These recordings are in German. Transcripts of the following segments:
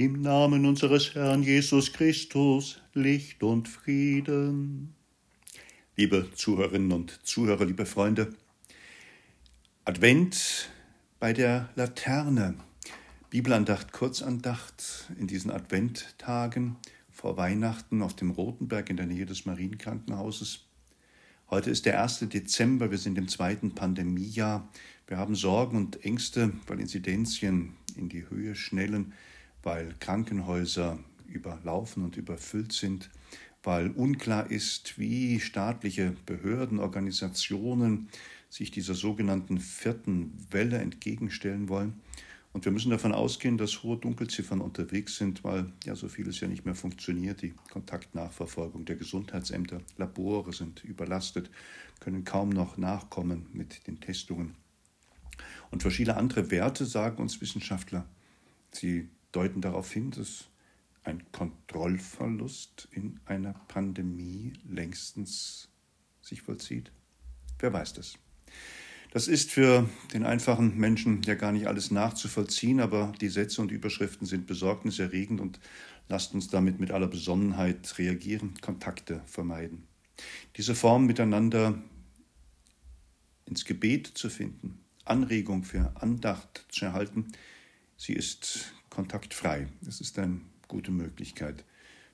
Im Namen unseres Herrn Jesus Christus, Licht und Frieden. Liebe Zuhörerinnen und Zuhörer, liebe Freunde, Advent bei der Laterne. Bibelandacht, Kurzandacht in diesen Adventtagen vor Weihnachten auf dem Rotenberg in der Nähe des Marienkrankenhauses. Heute ist der 1. Dezember, wir sind im zweiten Pandemiejahr. Wir haben Sorgen und Ängste, weil Inzidenzien in die Höhe schnellen weil Krankenhäuser überlaufen und überfüllt sind, weil unklar ist, wie staatliche Behörden, Organisationen sich dieser sogenannten vierten Welle entgegenstellen wollen. Und wir müssen davon ausgehen, dass hohe Dunkelziffern unterwegs sind, weil ja so vieles ja nicht mehr funktioniert. Die Kontaktnachverfolgung der Gesundheitsämter, Labore sind überlastet, können kaum noch nachkommen mit den Testungen. Und verschiedene andere Werte sagen uns Wissenschaftler. Sie deuten darauf hin, dass ein Kontrollverlust in einer Pandemie längstens sich vollzieht? Wer weiß das? Das ist für den einfachen Menschen ja gar nicht alles nachzuvollziehen, aber die Sätze und Überschriften sind besorgniserregend und lasst uns damit mit aller Besonnenheit reagieren, Kontakte vermeiden. Diese Form miteinander ins Gebet zu finden, Anregung für Andacht zu erhalten, sie ist kontaktfrei. Es ist eine gute Möglichkeit,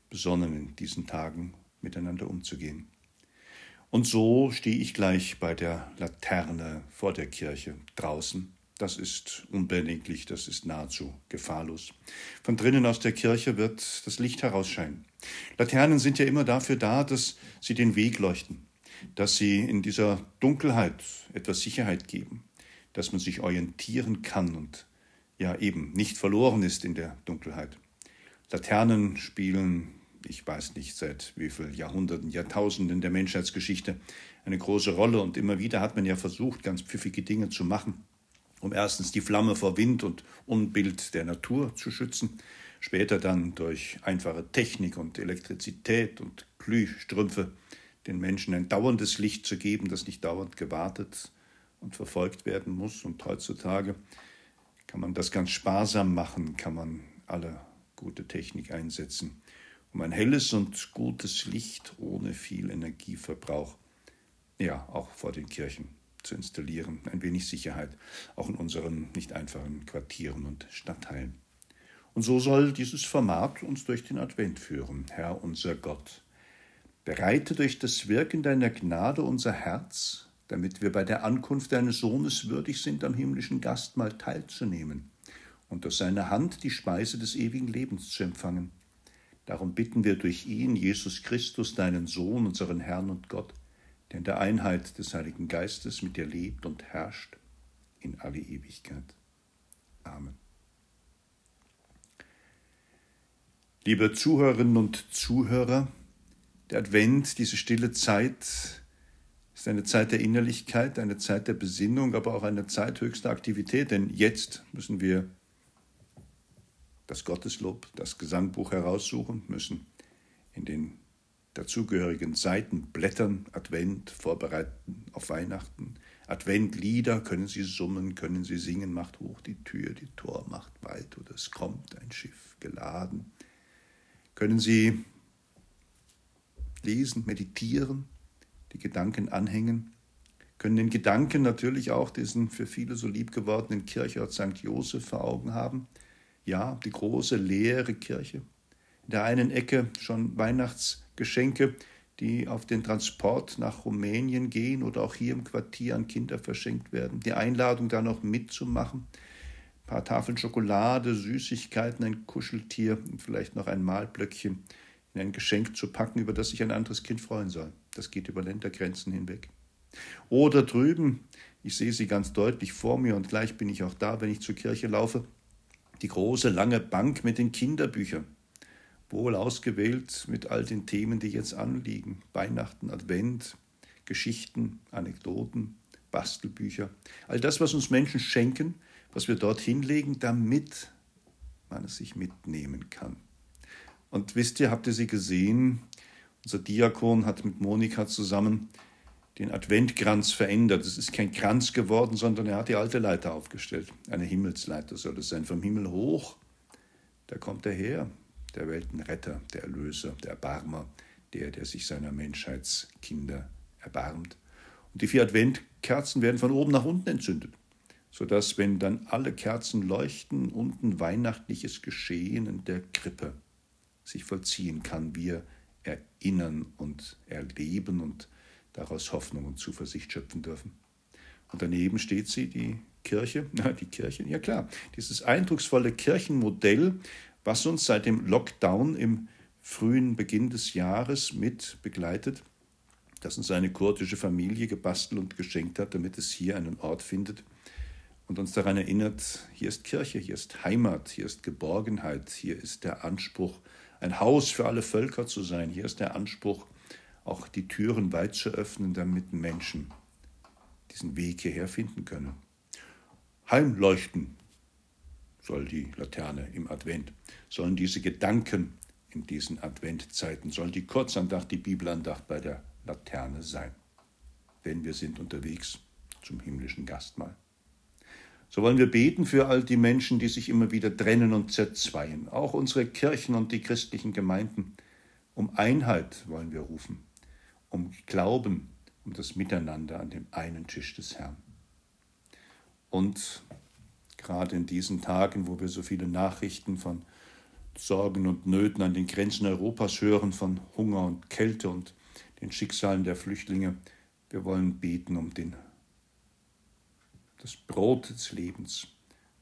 besonnen in diesen Tagen miteinander umzugehen. Und so stehe ich gleich bei der Laterne vor der Kirche draußen. Das ist unbedenklich, das ist nahezu gefahrlos. Von drinnen aus der Kirche wird das Licht herausscheinen. Laternen sind ja immer dafür da, dass sie den Weg leuchten, dass sie in dieser Dunkelheit etwas Sicherheit geben, dass man sich orientieren kann und ja eben nicht verloren ist in der Dunkelheit. Laternen spielen, ich weiß nicht seit wie vielen Jahrhunderten, Jahrtausenden der Menschheitsgeschichte eine große Rolle und immer wieder hat man ja versucht, ganz pfiffige Dinge zu machen, um erstens die Flamme vor Wind und Unbild der Natur zu schützen, später dann durch einfache Technik und Elektrizität und Glühstrümpfe den Menschen ein dauerndes Licht zu geben, das nicht dauernd gewartet und verfolgt werden muss und heutzutage kann man das ganz sparsam machen, kann man alle gute Technik einsetzen, um ein helles und gutes Licht ohne viel Energieverbrauch, ja, auch vor den Kirchen zu installieren, ein wenig Sicherheit, auch in unseren nicht einfachen Quartieren und Stadtteilen. Und so soll dieses Format uns durch den Advent führen, Herr unser Gott. Bereite durch das Wirken deiner Gnade unser Herz damit wir bei der Ankunft deines Sohnes würdig sind, am himmlischen Gastmahl teilzunehmen und aus seiner Hand die Speise des ewigen Lebens zu empfangen. Darum bitten wir durch ihn, Jesus Christus, deinen Sohn, unseren Herrn und Gott, der in der Einheit des Heiligen Geistes mit dir lebt und herrscht in alle Ewigkeit. Amen. Liebe Zuhörerinnen und Zuhörer, der Advent, diese stille Zeit, ist eine Zeit der Innerlichkeit, eine Zeit der Besinnung, aber auch eine Zeit höchster Aktivität, denn jetzt müssen wir das Gotteslob, das Gesangbuch heraussuchen, müssen in den dazugehörigen Seiten blättern, Advent vorbereiten auf Weihnachten. Adventlieder können Sie summen, können Sie singen, macht hoch die Tür, die Tor macht weit oder es kommt ein Schiff geladen. Können Sie lesen, meditieren, die Gedanken anhängen, können den Gedanken natürlich auch diesen für viele so lieb gewordenen Kirchort St. Josef vor Augen haben. Ja, die große leere Kirche. In der einen Ecke schon Weihnachtsgeschenke, die auf den Transport nach Rumänien gehen oder auch hier im Quartier an Kinder verschenkt werden. Die Einladung da noch mitzumachen. Ein paar Tafeln Schokolade, Süßigkeiten, ein Kuscheltier und vielleicht noch ein Malblöckchen in ein Geschenk zu packen, über das sich ein anderes Kind freuen soll. Das geht über Ländergrenzen hinweg. Oder drüben, ich sehe sie ganz deutlich vor mir und gleich bin ich auch da, wenn ich zur Kirche laufe, die große lange Bank mit den Kinderbüchern. Wohl ausgewählt mit all den Themen, die jetzt anliegen. Weihnachten, Advent, Geschichten, Anekdoten, Bastelbücher. All das, was uns Menschen schenken, was wir dort hinlegen, damit man es sich mitnehmen kann. Und wisst ihr, habt ihr sie gesehen? Unser Diakon hat mit Monika zusammen den Adventkranz verändert. Es ist kein Kranz geworden, sondern er hat die alte Leiter aufgestellt. Eine Himmelsleiter soll es sein, vom Himmel hoch Da kommt er her, der Weltenretter, der Erlöser, der Erbarmer, der, der sich seiner Menschheitskinder erbarmt. Und die vier Adventkerzen werden von oben nach unten entzündet, sodass, wenn dann alle Kerzen leuchten, unten weihnachtliches Geschehen in der Krippe sich vollziehen kann. Wir erinnern und erleben und daraus Hoffnung und Zuversicht schöpfen dürfen. Und daneben steht sie, die Kirche, na, die Kirche, ja klar, dieses eindrucksvolle Kirchenmodell, was uns seit dem Lockdown im frühen Beginn des Jahres mit begleitet, das uns eine kurdische Familie gebastelt und geschenkt hat, damit es hier einen Ort findet und uns daran erinnert, hier ist Kirche, hier ist Heimat, hier ist Geborgenheit, hier ist der Anspruch, ein Haus für alle Völker zu sein, hier ist der Anspruch, auch die Türen weit zu öffnen, damit Menschen diesen Weg hierher finden können. Heimleuchten soll die Laterne im Advent, sollen diese Gedanken in diesen Adventzeiten, soll die Kurzandacht, die Bibelandacht bei der Laterne sein. Denn wir sind unterwegs zum himmlischen Gastmahl. So wollen wir beten für all die Menschen, die sich immer wieder trennen und zerzweien, auch unsere Kirchen und die christlichen Gemeinden. Um Einheit wollen wir rufen, um Glauben, um das Miteinander an dem einen Tisch des Herrn. Und gerade in diesen Tagen, wo wir so viele Nachrichten von Sorgen und Nöten an den Grenzen Europas hören, von Hunger und Kälte und den Schicksalen der Flüchtlinge, wir wollen beten um den, das Brot des Lebens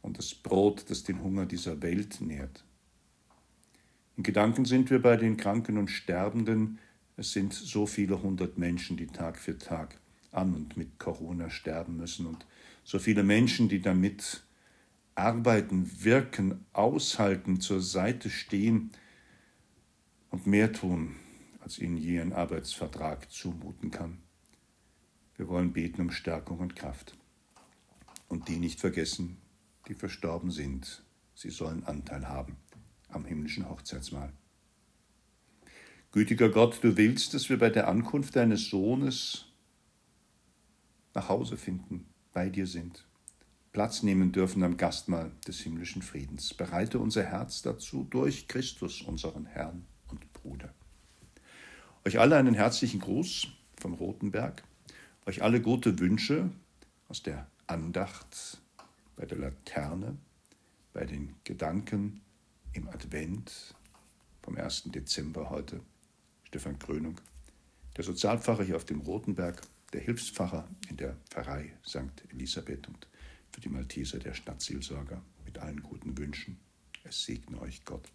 und das Brot, das den Hunger dieser Welt nährt. In Gedanken sind wir bei den Kranken und Sterbenden, es sind so viele hundert Menschen, die Tag für Tag an und mit Corona sterben müssen und so viele Menschen, die damit arbeiten, wirken, aushalten, zur Seite stehen und mehr tun, als ihnen je ein Arbeitsvertrag zumuten kann. Wir wollen beten um Stärkung und Kraft. Und die nicht vergessen, die verstorben sind. Sie sollen Anteil haben am himmlischen Hochzeitsmahl. Gütiger Gott, du willst, dass wir bei der Ankunft deines Sohnes nach Hause finden, bei dir sind, Platz nehmen dürfen am Gastmahl des himmlischen Friedens. Bereite unser Herz dazu durch Christus, unseren Herrn und Bruder. Euch alle einen herzlichen Gruß vom Rotenberg, euch alle gute Wünsche aus der Andacht bei der Laterne, bei den Gedanken im Advent vom 1. Dezember heute. Stefan Krönung, der Sozialpfarrer hier auf dem Rotenberg, der Hilfspfarrer in der Pfarrei St. Elisabeth und für die Malteser der Stadtseelsorger mit allen guten Wünschen. Es segne euch Gott.